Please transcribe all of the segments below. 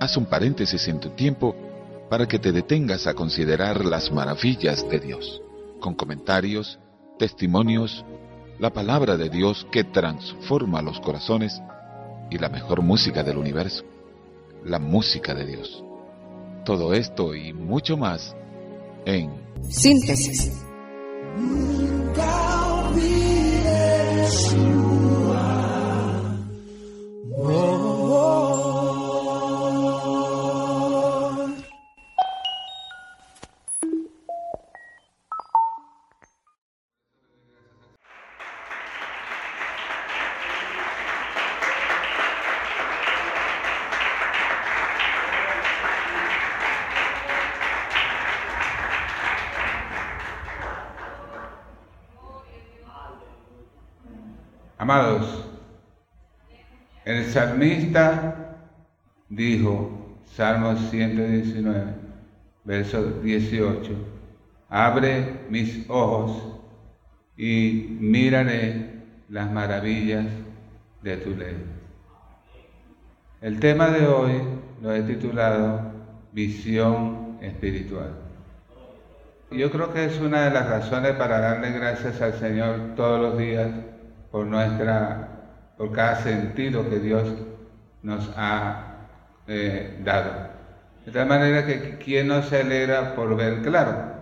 Haz un paréntesis en tu tiempo para que te detengas a considerar las maravillas de Dios, con comentarios, testimonios, la palabra de Dios que transforma los corazones y la mejor música del universo, la música de Dios. Todo esto y mucho más en Síntesis. Yeshua. Dijo, Salmo 119, verso 18, abre mis ojos y miraré las maravillas de tu ley. El tema de hoy lo he titulado Visión Espiritual. Yo creo que es una de las razones para darle gracias al Señor todos los días por nuestra, por cada sentido que Dios nos ha eh, dado. De tal manera que quien no se alegra por ver claro.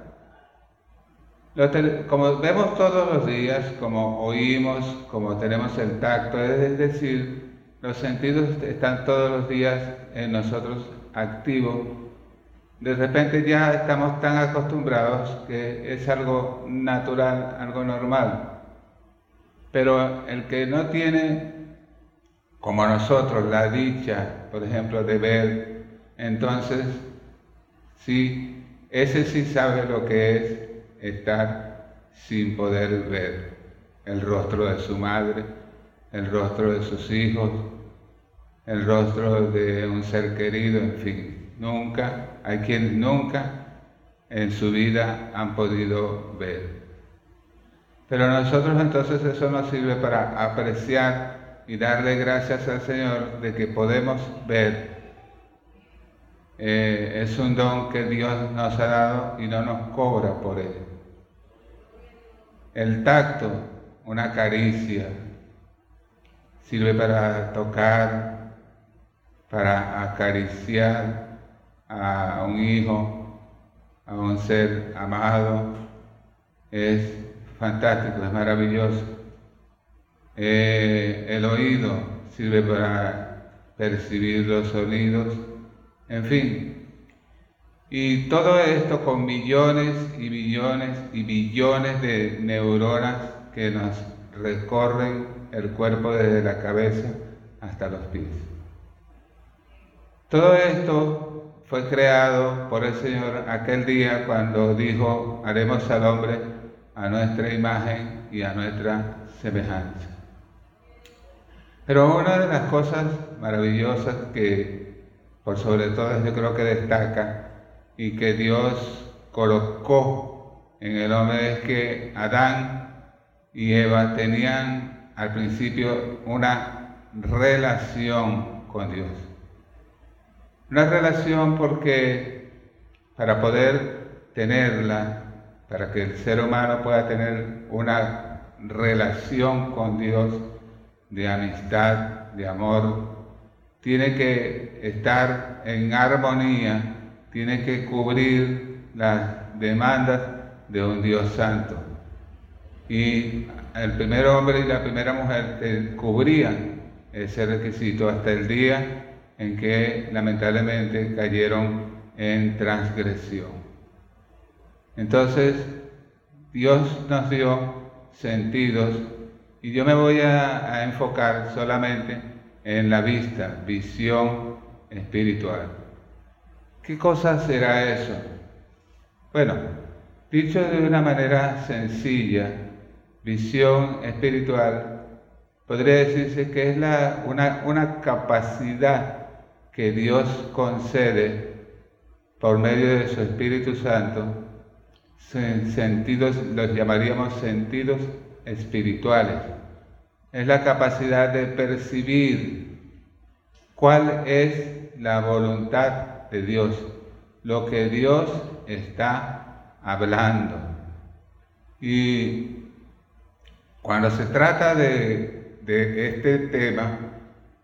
como vemos todos los días, como oímos, como tenemos el tacto, es decir, los sentidos están todos los días en nosotros activos. De repente ya estamos tan acostumbrados que es algo natural, algo normal. Pero el que no tiene, como nosotros, la dicha, por ejemplo, de ver, entonces, sí, ese sí sabe lo que es estar sin poder ver el rostro de su madre, el rostro de sus hijos, el rostro de un ser querido, en fin, nunca, hay quienes nunca en su vida han podido ver. Pero nosotros entonces eso nos sirve para apreciar y darle gracias al Señor de que podemos ver. Eh, es un don que Dios nos ha dado y no nos cobra por él. El tacto, una caricia, sirve para tocar, para acariciar a un hijo, a un ser amado. Es fantástico, es maravilloso. Eh, el oído sirve para percibir los sonidos, en fin. Y todo esto con millones y millones y billones de neuronas que nos recorren el cuerpo desde la cabeza hasta los pies. Todo esto fue creado por el Señor aquel día cuando dijo, haremos al hombre a nuestra imagen y a nuestra semejanza. Pero una de las cosas maravillosas que por sobre todo yo creo que destaca y que Dios colocó en el hombre es que Adán y Eva tenían al principio una relación con Dios. Una relación porque para poder tenerla para que el ser humano pueda tener una relación con Dios de amistad, de amor, tiene que estar en armonía, tiene que cubrir las demandas de un Dios santo. Y el primer hombre y la primera mujer cubrían ese requisito hasta el día en que lamentablemente cayeron en transgresión. Entonces, Dios nos dio sentidos y yo me voy a, enfocar solamente en la vista, visión espiritual. ¿Qué cosa será eso? Bueno, dicho de una manera sencilla, visión espiritual, podría decirse que es una, una capacidad que Dios concede por medio de su Espíritu Santo sentidos, los llamaríamos sentidos espirituales. es la capacidad de percibir cuál es la voluntad de Dios, lo que Dios está hablando. Y cuando se trata de, este tema,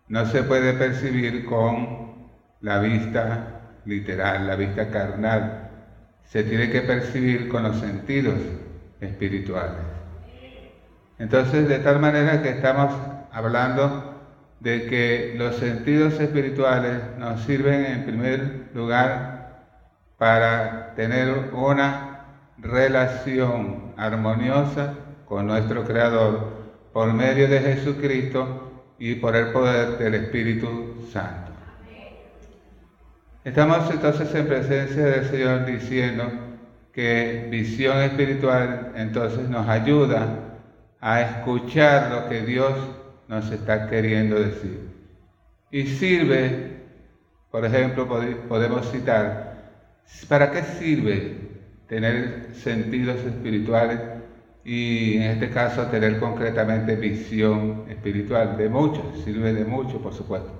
no se puede percibir con la vista literal, la vista carnal. Se tiene que percibir con los sentidos espirituales. Entonces, de tal manera que estamos hablando de que los sentidos espirituales nos sirven en primer lugar para tener una relación armoniosa con nuestro Creador por medio de Jesucristo y por el poder del Espíritu Santo. Estamos entonces en presencia del Señor diciendo que visión espiritual entonces nos ayuda a escuchar lo que Dios nos está queriendo decir. Y sirve, por ejemplo, podemos citar, ¿para qué sirve tener sentidos espirituales y en este caso tener concretamente visión espiritual, de mucho, sirve de mucho, por supuesto,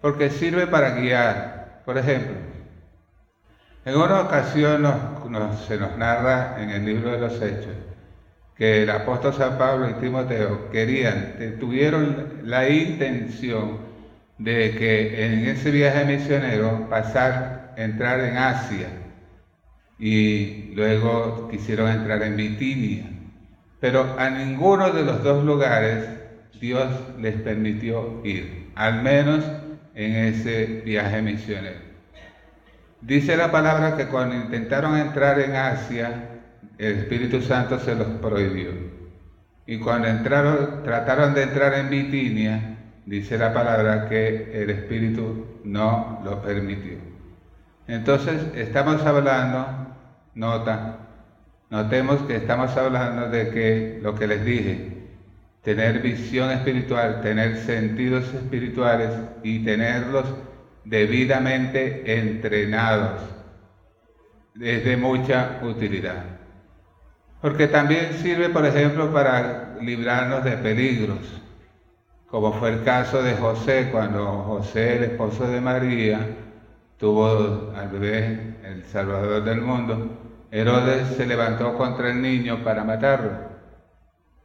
porque sirve para guiar. Por ejemplo, en una ocasión se nos narra en el libro de los Hechos que el apóstol San Pablo y Timoteo querían, tuvieron la intención de que en ese viaje misionero pasar, entrar en Asia y luego quisieron entrar en Bitinia pero a ninguno de los dos lugares Dios les permitió ir, al menos en ese viaje misionero. Dice la palabra que cuando intentaron entrar en Asia, el Espíritu Santo se los prohibió. Y cuando entraron, trataron de entrar en Bitinia, dice la palabra que el Espíritu no lo permitió. Entonces, estamos hablando, nota, Notemos que estamos hablando de que lo que les dije, tener visión espiritual, tener sentidos espirituales y tenerlos debidamente entrenados es de mucha utilidad. Porque también sirve, por ejemplo, para librarnos de peligros, como fue el caso de José, cuando José, el esposo de María, tuvo al bebé, el Salvador del mundo, Herodes se levantó contra el niño para matarlo.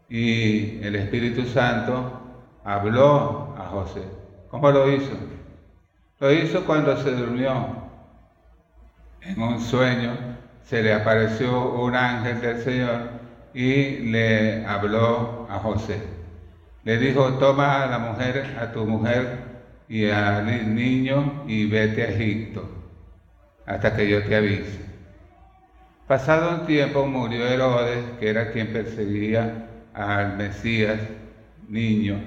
Y el Espíritu Santo habló a José. ¿Cómo lo hizo? Lo hizo cuando se durmió. En un sueño se le apareció un ángel del Señor y le habló a José. Le dijo, toma a la mujer, a tu mujer y al niño y vete a Egipto hasta que yo te avise. Pasado un tiempo murió Herodes, que era quien perseguía al Mesías, niño.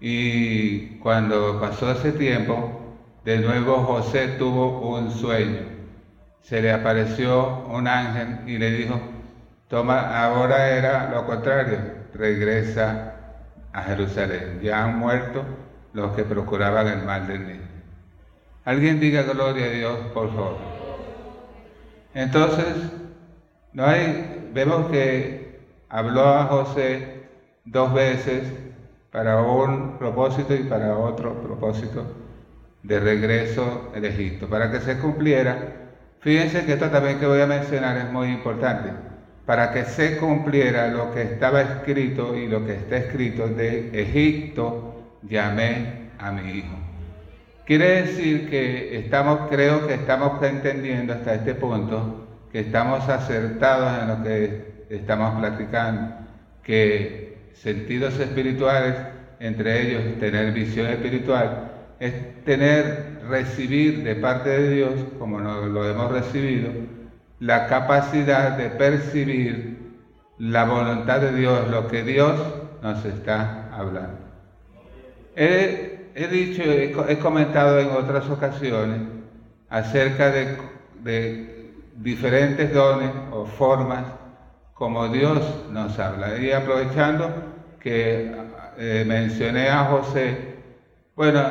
Y cuando pasó ese tiempo, de nuevo José tuvo un sueño. Se le apareció un ángel y le dijo, toma, ahora era lo contrario, regresa a Jerusalén. Ya han muerto los que procuraban el mal del niño. Alguien diga gloria a Dios, por favor. Entonces, no hay, vemos que habló a José dos veces para un propósito y para otro propósito de regreso al Egipto, para que se cumpliera. Fíjense que esto también que voy a mencionar es muy importante. Para que se cumpliera lo que estaba escrito y lo que está escrito de Egipto, llamé a mi hijo. Quiere decir que estamos, creo que estamos entendiendo hasta este punto, que estamos acertados en lo que estamos platicando, que sentidos espirituales, entre ellos tener visión espiritual, es tener, recibir de parte de Dios, como lo hemos recibido, la capacidad de percibir la voluntad de Dios, lo que Dios nos está hablando he dicho, he, comentado en otras ocasiones acerca de, diferentes dones o formas como Dios nos habla. Y aprovechando que eh, mencioné a José, bueno,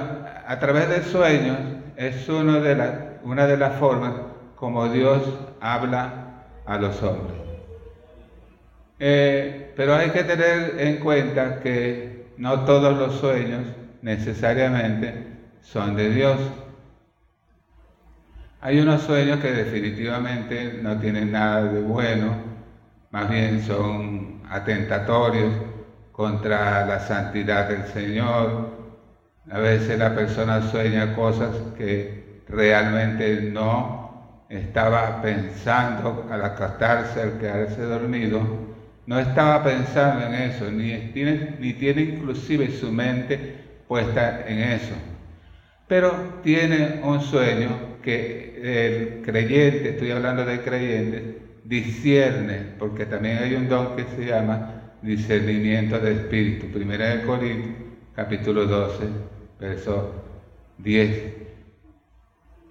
a través de sueños es una de las formas como Dios habla a los hombres. Eh, pero hay que tener en cuenta que no todos los sueños necesariamente son de Dios. Hay unos sueños que definitivamente no tienen nada de bueno, más bien son atentatorios contra la santidad del Señor. A veces la persona sueña cosas que realmente no estaba pensando al acostarse, al quedarse dormido. No estaba pensando en eso, ni tiene, ni tiene inclusive su mente puesta en eso pero tiene un sueño que el creyente, estoy hablando de creyentes, discierne, porque también hay un don que se llama discernimiento de espíritu. Primera de Corintios, capítulo 12, verso 10.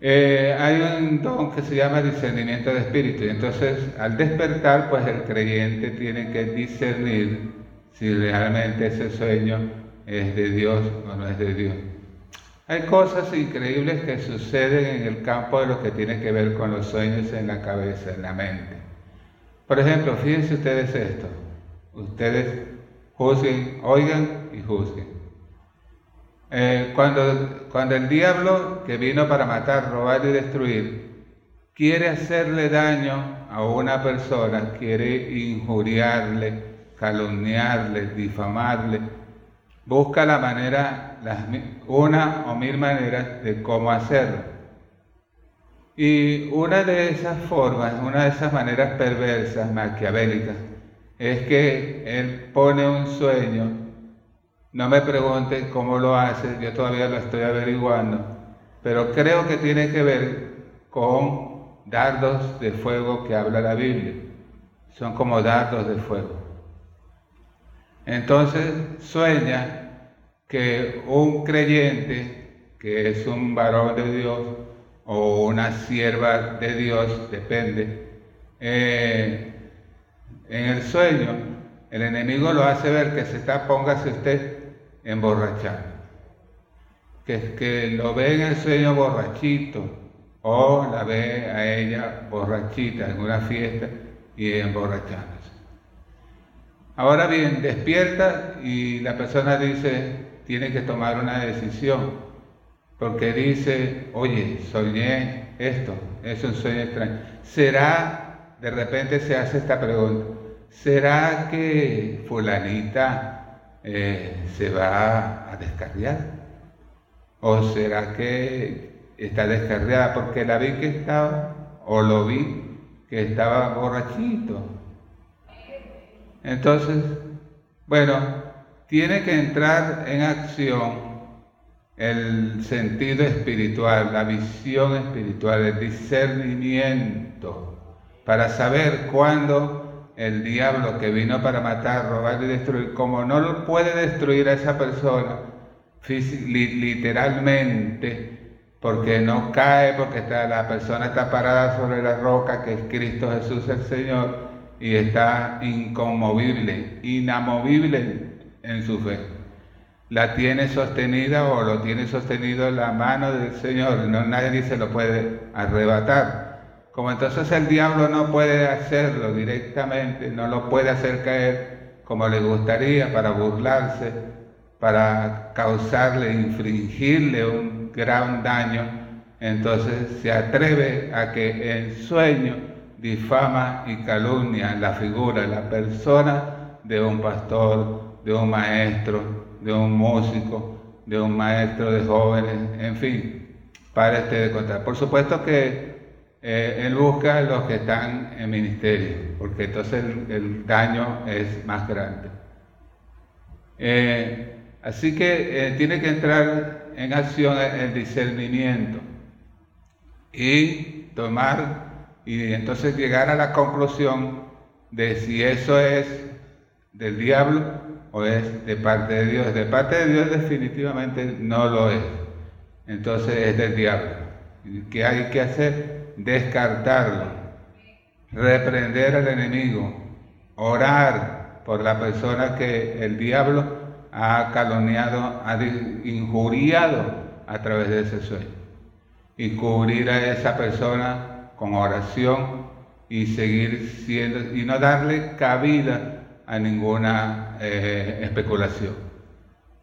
Eh, hay un don que se llama discernimiento de espíritu y entonces al despertar pues el creyente tiene que discernir si realmente ese sueño es de Dios o no es de Dios. Hay cosas increíbles que suceden en el campo de lo que tiene que ver con los sueños en la cabeza, en la mente. Por ejemplo, fíjense ustedes esto. Ustedes juzguen, oigan y juzguen. Eh, cuando, cuando el diablo que vino para matar, robar y destruir, quiere hacerle daño a una persona, quiere injuriarle, calumniarle, difamarle, busca la manera, una o mil maneras de cómo hacerlo. Y una de esas formas, una de esas maneras perversas, maquiavélicas, es que él pone un sueño, no me pregunten cómo lo hace, yo todavía lo estoy averiguando, pero creo que tiene que ver con dardos de fuego que habla la Biblia. Son como dardos de fuego. Entonces sueña que un creyente, que es un varón de Dios o una sierva de Dios, depende, eh, en el sueño el enemigo lo hace ver que se está, póngase usted, emborrachando. Que, que lo ve en el sueño borrachito o la ve a ella borrachita en una fiesta y emborrachando. Ahora bien, despierta y la persona dice, tiene que tomar una decisión, porque dice, oye, soñé esto, es un sueño extraño. ¿Será, de repente se hace esta pregunta, ¿será que fulanita eh, se va a descarriar? ¿O será que está descarriada porque la vi que estaba, o lo vi que estaba borrachito? Entonces, bueno, tiene que entrar en acción el sentido espiritual, la visión espiritual, el discernimiento, para saber cuándo el diablo que vino para matar, robar y destruir, como no lo puede destruir a esa persona literalmente, porque no cae, porque la persona está parada sobre la roca que es Cristo Jesús el Señor, y está inconmovible, inamovible en su fe. La tiene sostenida o lo tiene sostenido la mano del Señor, no, nadie se lo puede arrebatar. Como entonces el diablo no puede hacerlo directamente, no lo puede hacer caer como le gustaría para burlarse, para causarle, infringirle un gran daño, entonces se atreve a que en sueño difama y calumnia la figura, la persona de un pastor, de un maestro, de un músico, de un maestro de jóvenes, en fin, para este de contar. Por supuesto que eh, él busca los que están en ministerio, porque entonces el, daño es más grande. Eh, así que eh, tiene que entrar en acción el discernimiento y tomar y entonces llegar a la conclusión de si eso es del diablo o es de parte de Dios. De parte de Dios definitivamente no lo es. Entonces es del diablo. ¿Qué hay que hacer? Descartarlo, reprender al enemigo, orar por la persona que el diablo ha calumniado, ha injuriado a través de ese sueño. Y cubrir a esa persona con oración y seguir siendo y no darle cabida a ninguna eh, especulación.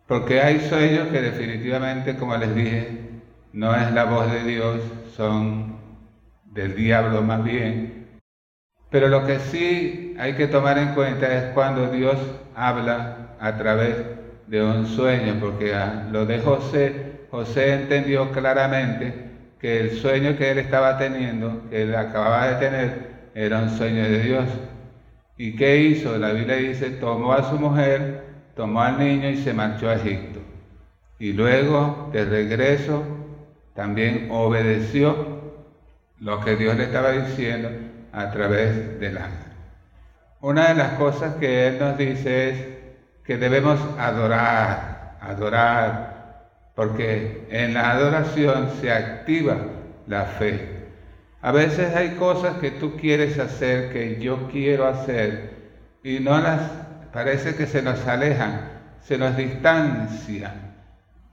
Porque hay sueños que definitivamente, como les dije, no es la voz de Dios, son del diablo más bien. Pero lo que sí hay que tomar en cuenta es cuando Dios habla a través de un sueño, porque lo de José, José entendió claramente que el sueño que él estaba teniendo, que él acababa de tener, era un sueño de Dios. ¿Y qué hizo? La Biblia dice, tomó a su mujer, tomó al niño y se marchó a Egipto. Y luego, de regreso, también obedeció lo que Dios le estaba diciendo a través del ángel. Una de las cosas que Él nos dice es que debemos adorar, adorar, porque en la adoración se activa la fe. A veces hay cosas que tú quieres hacer, que yo quiero hacer, y no las, parece que se nos alejan, se nos distancian.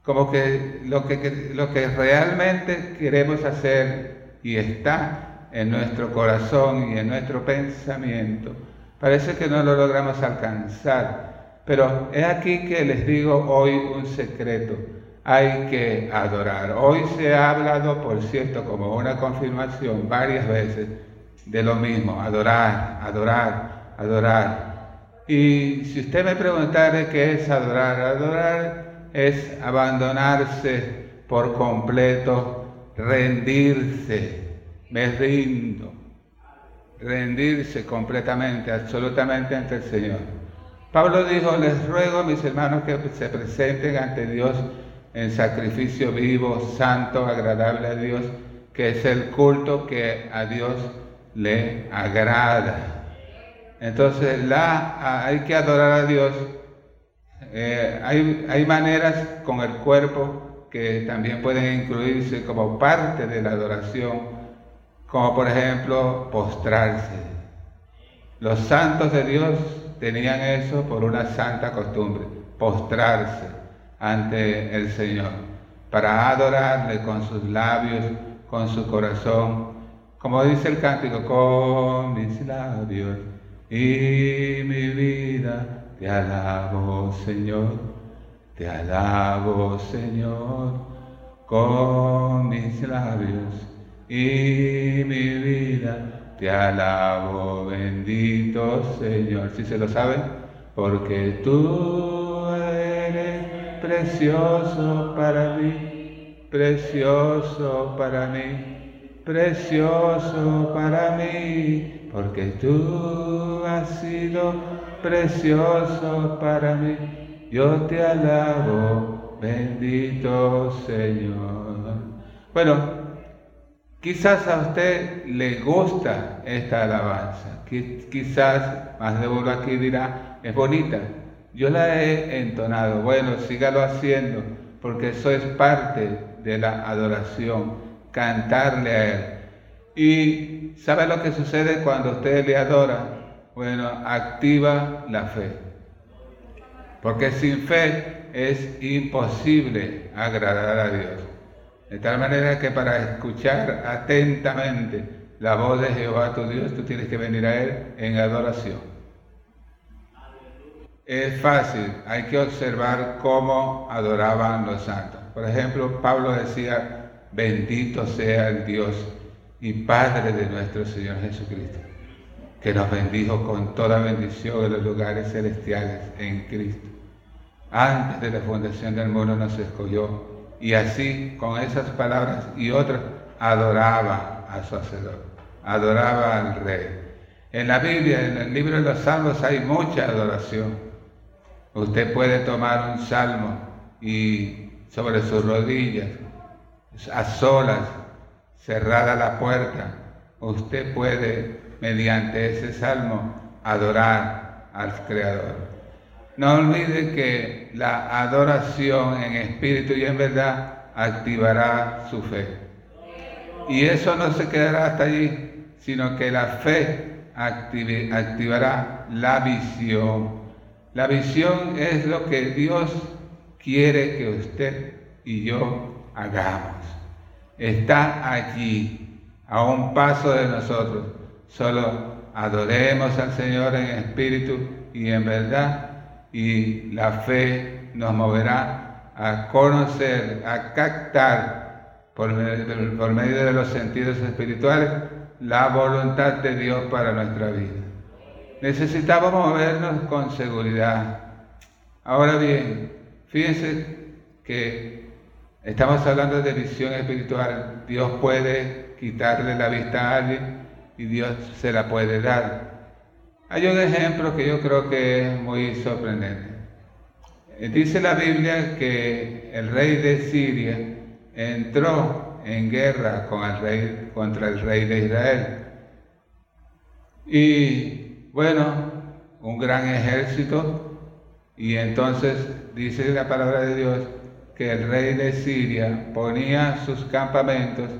Como que lo que, lo que realmente queremos hacer y está en nuestro corazón y en nuestro pensamiento, parece que no lo logramos alcanzar. Pero es aquí que les digo hoy un secreto hay que adorar. Hoy se ha hablado, por cierto, como una confirmación varias veces de lo mismo, adorar, adorar, adorar. Y si usted me preguntara qué es adorar, adorar es abandonarse por completo, rendirse, me rindo, rendirse completamente, absolutamente ante el Señor. Pablo dijo, les ruego a mis hermanos que se presenten ante Dios en sacrificio vivo, santo, agradable a Dios, que es el culto que a Dios le agrada. Entonces la, hay que adorar a Dios. Eh, hay, hay maneras con el cuerpo que también pueden incluirse como parte de la adoración, como por ejemplo postrarse. Los santos de Dios tenían eso por una santa costumbre, postrarse ante el Señor, para adorarle con sus labios, con su corazón, como dice el cántico, con mis labios y mi vida, te alabo Señor, te alabo Señor, con mis labios y mi vida, te alabo bendito Señor. Si se lo saben, porque tú eres precioso para mí, precioso para mí, precioso para mí, porque tú has sido precioso para mí. Yo te alabo, bendito Señor. Bueno, quizás a usted le gusta esta alabanza, quizás, más de uno aquí dirá, es bonita, yo la he entonado. Bueno, sígalo haciendo, porque eso es parte de la adoración, cantarle a Él. Y ¿sabe lo que sucede cuando usted le adora? Bueno, activa la fe. Porque sin fe es imposible agradar a Dios. De tal manera que para escuchar atentamente la voz de Jehová tu Dios, tú tienes que venir a Él en adoración. Es fácil, hay que observar cómo adoraban los santos. Por ejemplo, Pablo decía, bendito sea el Dios y Padre de nuestro Señor Jesucristo, que nos bendijo con toda bendición en los lugares celestiales en Cristo. Antes de la fundación del mundo nos escogió y así, con esas palabras y otras, adoraba a su Hacedor, adoraba al Rey. En la Biblia, en el libro de los Salmos, hay mucha adoración. Usted puede tomar un salmo y sobre sus rodillas, a solas, cerrada la puerta, usted puede, mediante ese salmo, adorar al Creador. No olvide que la adoración en espíritu y en verdad activará su fe. Y eso no se quedará hasta allí, sino que la fe activará la visión la visión es lo que Dios quiere que usted y yo hagamos. Está allí, a un paso de nosotros. Solo adoremos al Señor en espíritu y en verdad y la fe nos moverá a conocer, a captar por, medio de los sentidos espirituales la voluntad de Dios para nuestra vida. Necesitamos movernos con seguridad. Ahora bien, fíjense que estamos hablando de visión espiritual. Dios puede quitarle la vista a alguien y Dios se la puede dar. Hay un ejemplo que yo creo que es muy sorprendente. Dice la Biblia que el rey de Siria entró en guerra contra el rey de Israel. Y bueno, un gran ejército. Y entonces dice la palabra de Dios que el rey de Siria ponía sus campamentos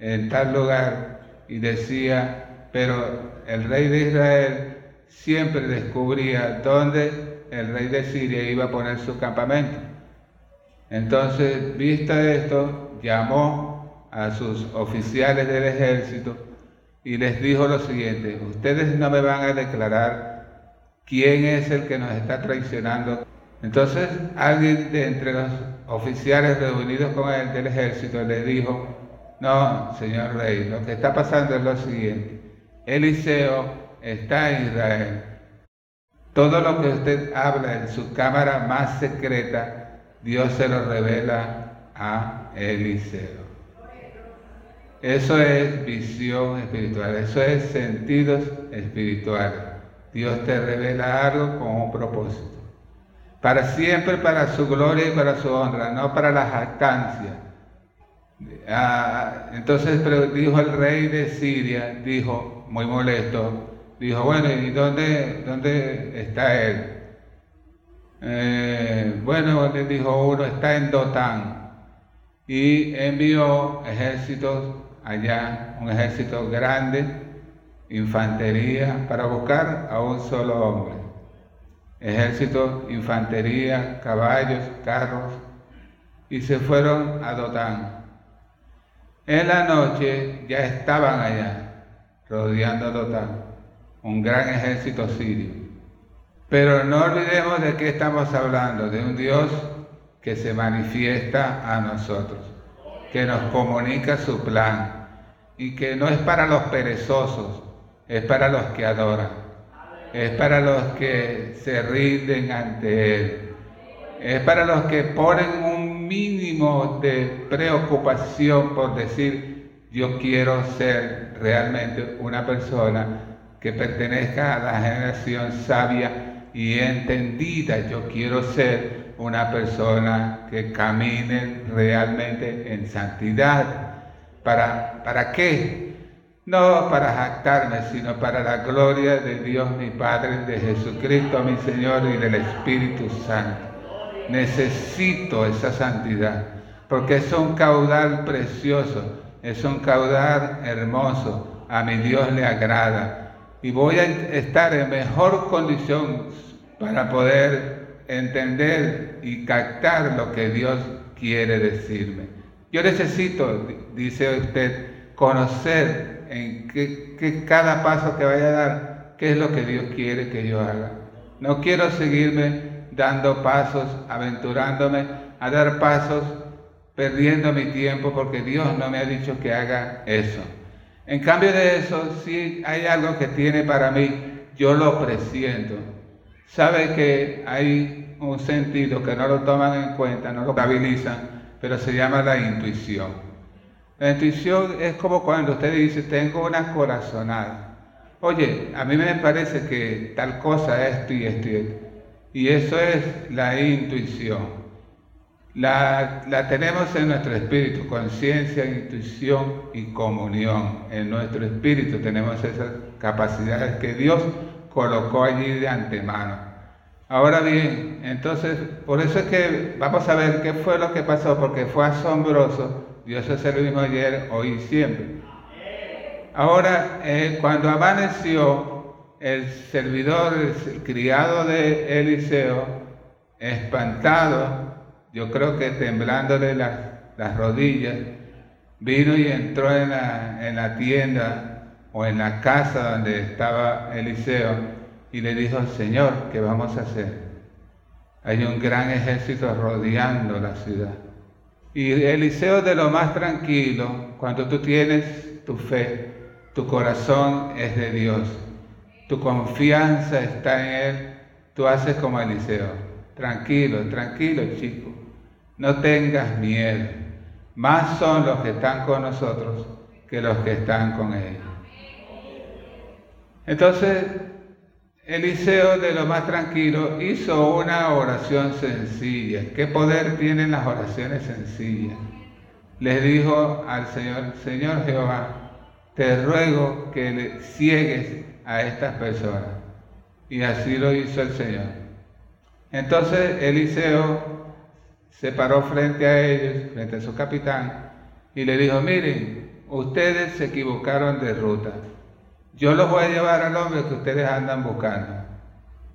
en tal lugar y decía, pero el rey de Israel siempre descubría dónde el rey de Siria iba a poner su campamento. Entonces, vista esto, llamó a sus oficiales del ejército y les dijo lo siguiente, ustedes no me van a declarar quién es el que nos está traicionando. Entonces alguien de entre los oficiales reunidos con él del ejército le dijo, no, señor rey, lo que está pasando es lo siguiente. Eliseo está Israel. Todo lo que usted habla en su cámara más secreta, Dios se lo revela a Eliseo. Eso es visión espiritual, eso es sentidos espirituales. Dios te revela algo con un propósito. Para siempre, para su gloria y para su honra, no para la jactancia. Ah, entonces dijo el rey de Siria, dijo, muy molesto, dijo, bueno, ¿y dónde, dónde está él? Eh, bueno, le dijo uno, está en Dotán. Y envió ejércitos allá, un ejército grande, infantería, para buscar a un solo hombre. Ejército, infantería, caballos, carros, y se fueron a Dotán. En la noche ya estaban allá, rodeando Dotán un gran ejército sirio. Pero no olvidemos de qué estamos hablando, de un Dios que se manifiesta a nosotros, que nos comunica su plan y que no es para los perezosos, es para los que adoran, es para los que se rinden ante Él, es para los que ponen un mínimo de preocupación por decir, yo quiero ser realmente una persona que pertenezca a la generación sabia y entendida. Yo quiero ser una persona que camine realmente en santidad. ¿Para, ¿Para qué? No para jactarme, sino para la gloria de Dios mi Padre, de Jesucristo mi Señor y del Espíritu Santo. Necesito esa santidad, porque es un caudal precioso, es un caudal hermoso, a mi Dios le agrada y voy a estar en mejor condición para poder entender y captar lo que Dios quiere decirme. Yo necesito, dice usted, conocer en qué, cada paso que vaya a dar, qué es lo que Dios quiere que yo haga. No quiero seguirme dando pasos, aventurándome a dar pasos, perdiendo mi tiempo, porque Dios no me ha dicho que haga eso. En cambio de eso, si hay algo que tiene para mí, yo lo presiento. Sabe que hay un sentido que no lo toman en cuenta, no lo estabilizan, pero se llama la intuición. La intuición es como cuando usted dice, tengo una corazonada. Oye, a mí me parece que tal cosa, esto y esto y esto. Y eso es la intuición. La, tenemos en nuestro espíritu, conciencia, intuición y comunión. En nuestro espíritu tenemos esas capacidades que Dios colocó allí de antemano. Ahora bien, entonces, por eso es que vamos a ver qué fue lo que pasó, porque fue asombroso. Dios es el mismo ayer, hoy y siempre. Ahora, eh, cuando amaneció, el servidor, el criado de Eliseo, espantado, yo creo que temblándole las, las rodillas, vino y entró en la, en la tienda o en la casa donde estaba Eliseo y le dijo, Señor, ¿qué vamos a hacer? hay un gran ejército rodeando la ciudad. Y Eliseo de lo más tranquilo, cuando tú tienes tu fe, tu corazón es de Dios, tu confianza está en Él, tú haces como Eliseo. Tranquilo, tranquilo chico, no tengas miedo. Más son los que están con nosotros que los que están con ellos. Entonces, Eliseo, de lo más tranquilo, hizo una oración sencilla. ¿Qué poder tienen las oraciones sencillas? Les dijo al Señor, Señor Jehová, te ruego que ciegues a estas personas. Y así lo hizo el Señor. Entonces Eliseo se paró frente a ellos, frente a su capitán, y le dijo, miren, ustedes se equivocaron de ruta. Yo los voy a llevar al hombre que ustedes andan buscando.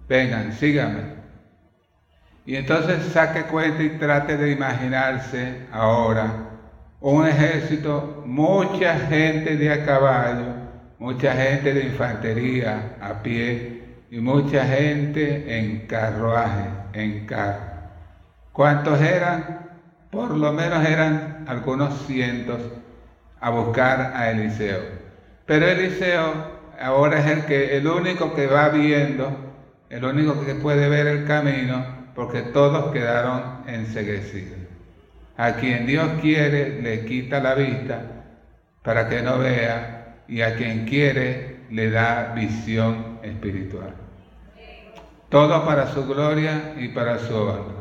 Vengan, síganme. Y entonces saque cuenta y trate de imaginarse ahora un ejército, mucha gente de a caballo, mucha gente de infantería a pie y mucha gente en carruaje, en carro. ¿Cuántos eran? Por lo menos eran algunos cientos a buscar a Eliseo. Pero Eliseo ahora es el, que, el único que va viendo, el único que puede ver el camino, porque todos quedaron enseguecidos. A quien Dios quiere le quita la vista para que no vea y a quien quiere le da visión espiritual. Todo para su gloria y para su honra.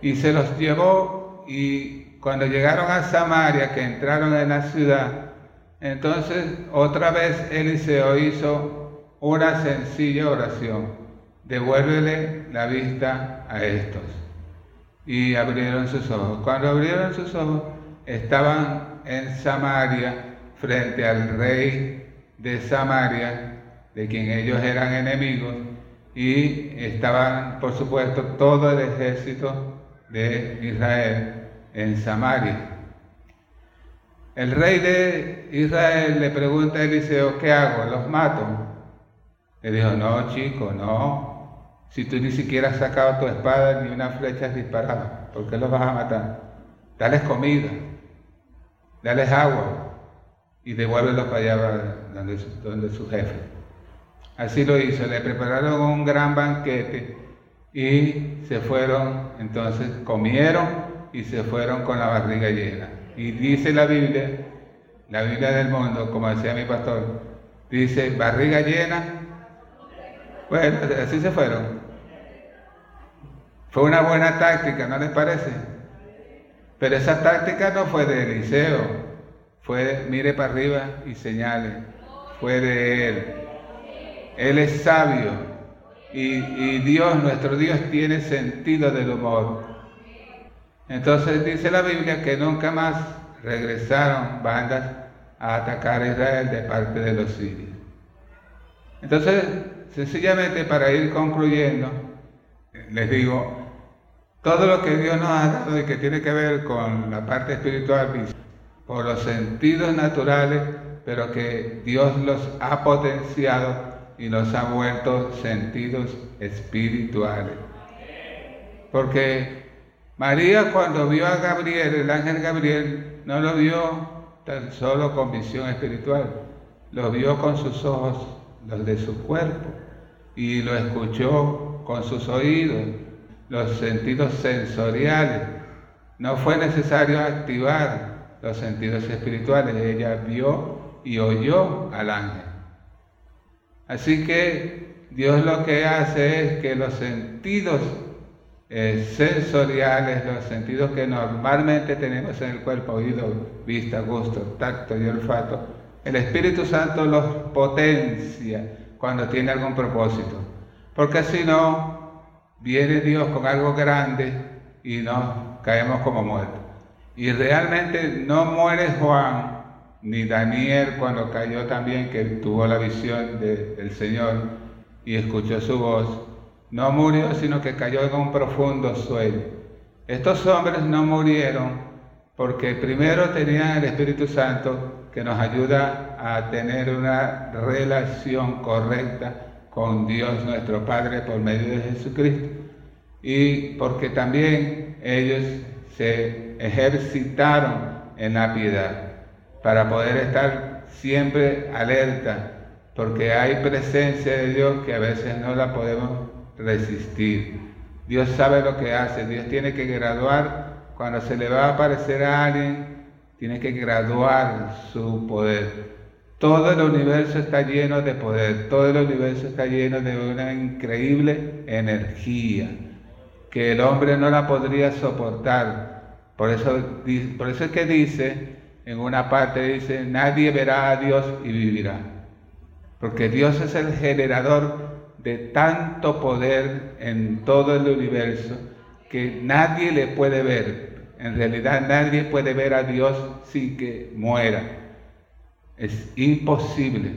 Y se los llevó y cuando llegaron a Samaria, que entraron en la ciudad, entonces, otra vez Eliseo hizo una sencilla oración. Devuélvele la vista a estos. Y abrieron sus ojos. Cuando abrieron sus ojos, estaban en Samaria frente al rey de Samaria, de quien ellos eran enemigos, y estaban, por supuesto, todo el ejército de Israel en Samaria. El rey de Israel le pregunta a Eliseo, ¿qué hago? ¿Los mato? Le dijo, no, chico, no. Si tú ni siquiera has sacado tu espada ni una flecha has disparado, ¿por qué los vas a matar? Dales comida, dales agua y devuélvelos para allá donde, donde su jefe. Así lo hizo, le prepararon un gran banquete y se fueron, entonces comieron y se fueron con la barriga llena. Y dice la Biblia, la Biblia del mundo, como decía mi pastor, dice barriga llena. Bueno, así se fueron. Fue una buena táctica, ¿no les parece? Pero esa táctica no fue de Eliseo, fue mire para arriba y señale, fue de él. Él es sabio y, Dios, nuestro Dios, tiene sentido del humor. Entonces dice la Biblia que nunca más regresaron bandas a atacar a Israel de parte de los sirios. Entonces, sencillamente para ir concluyendo, les digo, todo lo que Dios nos ha dado y que tiene que ver con la parte espiritual, por los sentidos naturales, pero que Dios los ha potenciado y los ha vuelto sentidos espirituales. Porque María cuando vio a Gabriel, el ángel Gabriel, no lo vio tan solo con visión espiritual, lo vio con sus ojos, los de su cuerpo, y lo escuchó con sus oídos, los sentidos sensoriales. No fue necesario activar los sentidos espirituales, ella vio y oyó al ángel. Así que Dios lo que hace es que los sentidos eh, sensoriales, los sentidos que normalmente tenemos en el cuerpo, oído, vista, gusto, tacto y olfato, el Espíritu Santo los potencia cuando tiene algún propósito. Porque si no, viene Dios con algo grande y nos caemos como muertos. Y realmente no muere Juan ni Daniel cuando cayó también, que tuvo la visión del Señor y escuchó su voz no murió, sino que cayó en un profundo sueño. Estos hombres no murieron porque primero tenían el Espíritu Santo que nos ayuda a tener una relación correcta con Dios nuestro Padre por medio de Jesucristo. y porque también ellos se ejercitaron en la piedad para poder estar siempre alerta, porque hay presencia de Dios que a veces no la podemos resistir. Dios sabe lo que hace, Dios tiene que graduar, cuando se le va a aparecer a alguien, tiene que graduar su poder. Todo el universo está lleno de poder, todo el universo está lleno de una increíble energía que el hombre no la podría soportar. Por eso, por eso es que dice, en una parte dice, nadie verá a Dios y vivirá. Porque Dios es el generador de tanto poder en todo el universo que nadie le puede ver. En realidad nadie puede ver a Dios sin que muera. Es imposible.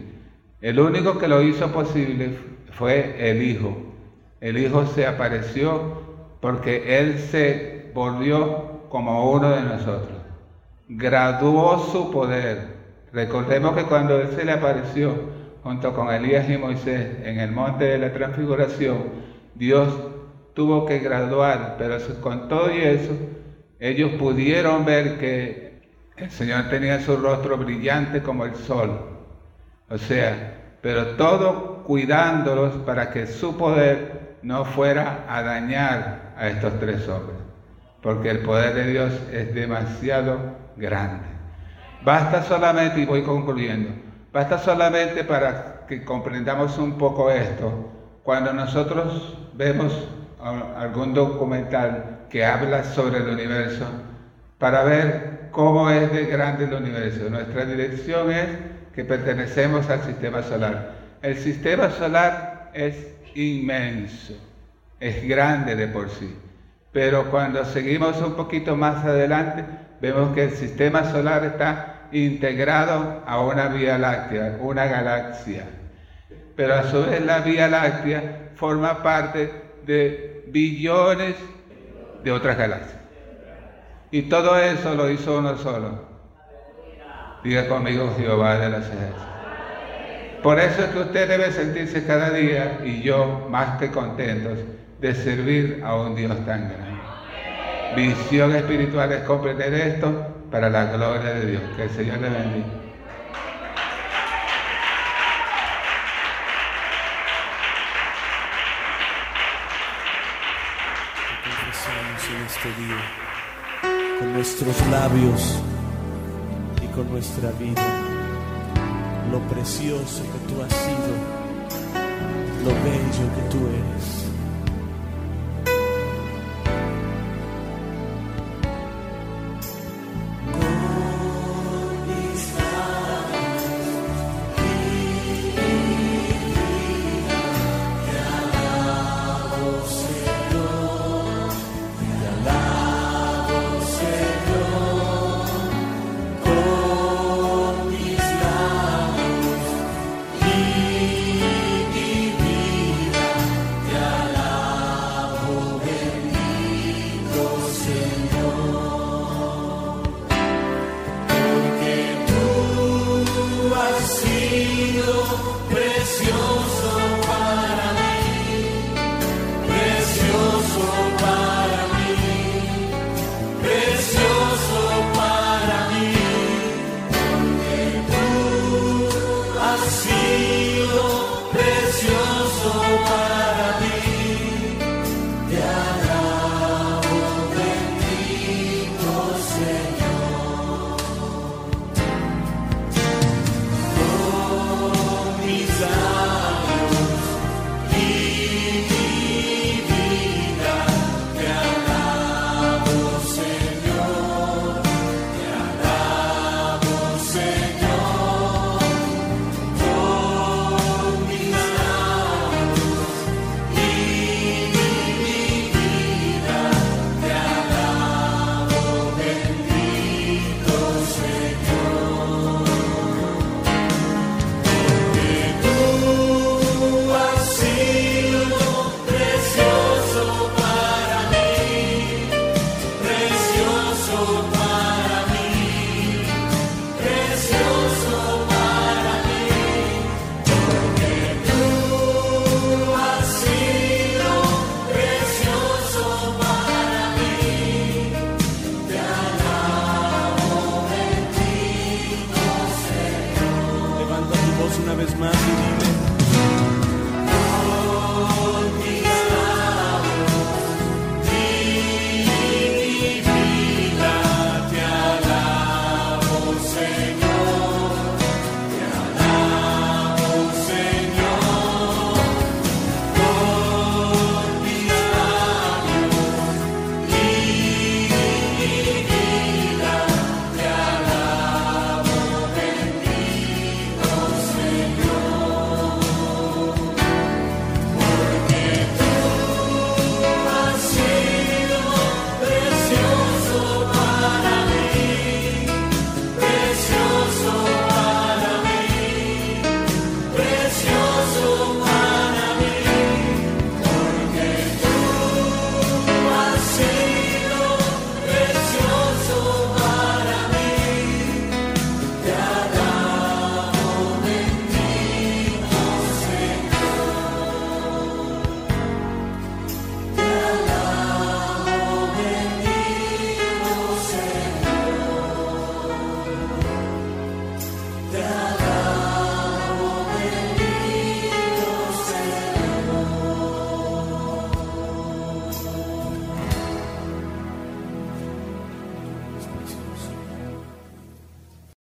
El único que lo hizo posible fue el Hijo. El Hijo se apareció porque Él se volvió como uno de nosotros. Graduó su poder. Recordemos que cuando Él se le apareció junto con Elías y Moisés en el monte de la transfiguración, Dios tuvo que graduar, pero con todo y eso, ellos pudieron ver que el Señor tenía su rostro brillante como el sol. O sea, pero todo cuidándolos para que su poder no fuera a dañar a estos tres hombres, porque el poder de Dios es demasiado grande. Basta solamente, y voy concluyendo, basta solamente para que comprendamos un poco esto, cuando nosotros vemos algún documental que habla sobre el universo, para ver cómo es de grande el universo. Nuestra dirección es que pertenecemos al sistema solar. El sistema solar es inmenso, es grande de por sí. Pero cuando seguimos un poquito más adelante, vemos que el sistema solar está integrado a una Vía Láctea, una galaxia. Pero a su vez la Vía Láctea forma parte de billones de otras galaxias. Y todo eso lo hizo uno solo. Diga conmigo Jehová de las ejércitos. Por eso es que usted debe sentirse cada día y yo más que contentos de servir a un Dios tan grande. Visión espiritual es comprender esto para la gloria de Dios. Que el Señor le bendiga. en este día con nuestros labios y con nuestra vida. Lo precioso que tú has sido, lo bello que tú eres.